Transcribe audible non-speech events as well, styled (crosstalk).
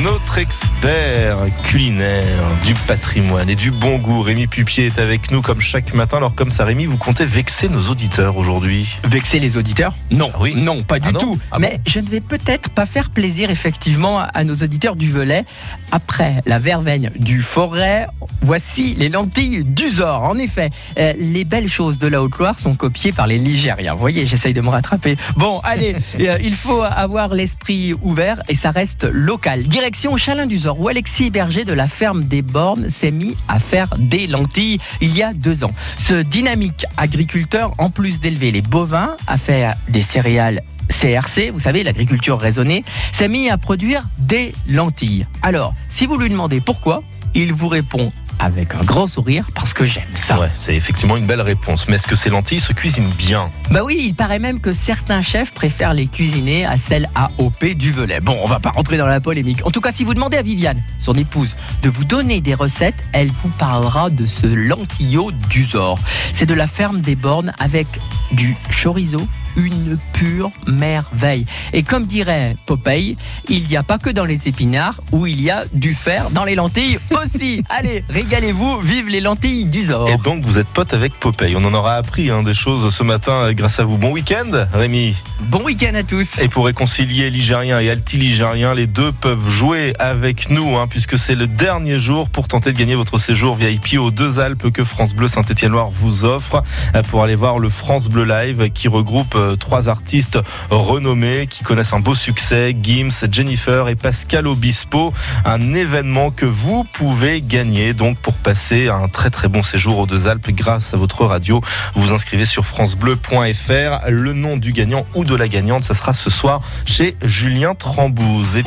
Notre expert culinaire du patrimoine et du bon goût, Rémi Pupier, est avec nous comme chaque matin. Alors comme ça, Rémi, vous comptez vexer nos auditeurs aujourd'hui? Vexer les auditeurs? Non, Ah oui non, pas du Ah non tout. Ah Mais je ne vais peut-être pas faire plaisir effectivement à nos auditeurs du Velay. Après la verveine du Forêt, voici les lentilles du Zor. En effet, euh, les belles choses de la Haute-Loire sont copiées par les Ligériens. Vous voyez, j'essaye de me rattraper. Bon, allez, (laughs) euh, il faut avoir l'esprit ouvert et ça reste local. Direction Chalin du Zor, où Alexis Berger de la ferme des Bornes s'est mis à faire des lentilles il y a deux ans. Ce dynamique agriculteur, en plus d'élever les bovins, a fait des céréales CRC, vous savez, l'agriculture raisonnée, s'est mis à produire des lentilles. Alors, si vous lui demandez pourquoi, il vous répond avec un grand sourire parce que j'aime ça. Ouais, c'est effectivement une belle réponse. Mais est-ce que ces lentilles se cuisinent bien? Bah oui, il paraît même que certains chefs préfèrent les cuisiner à celles AOP du Velay. Bon, on va pas rentrer dans la polémique. En tout cas, si vous demandez à Viviane, son épouse, de vous donner des recettes, elle vous parlera de ce lentillot du Zor. C'est de la ferme des Bornes avec du chorizo, une pure merveille. Et comme dirait Popeye, il n'y a pas que dans les épinards où il y a du fer dans les lentilles aussi. (laughs) Allez, régalez-vous, vive les lentilles du Zor. Et donc vous êtes pote avec Popeye. On en aura appris hein, des choses ce matin euh, grâce à vous. Bon week-end, Rémi. Bon week-end à tous. Et pour réconcilier ligérien et altiligérien, les deux peuvent jouer avec nous, hein, puisque c'est le dernier jour pour tenter de gagner votre séjour VIP aux deux Alpes que France Bleu Saint-Étienne-Loire vous offre euh, pour aller voir le France Bleu Live qui regroupe euh, trois artistes renommés qui connaissent un beau succès, Gims, Jennifer et Pascal Obispo. Un événement que vous pouvez gagner donc pour passer un très très bon séjour aux deux Alpes grâce à votre radio. Vous vous inscrivez sur francebleu.fr. Le nom du gagnant ou de la gagnante, ça sera ce soir chez Julien Trambouze.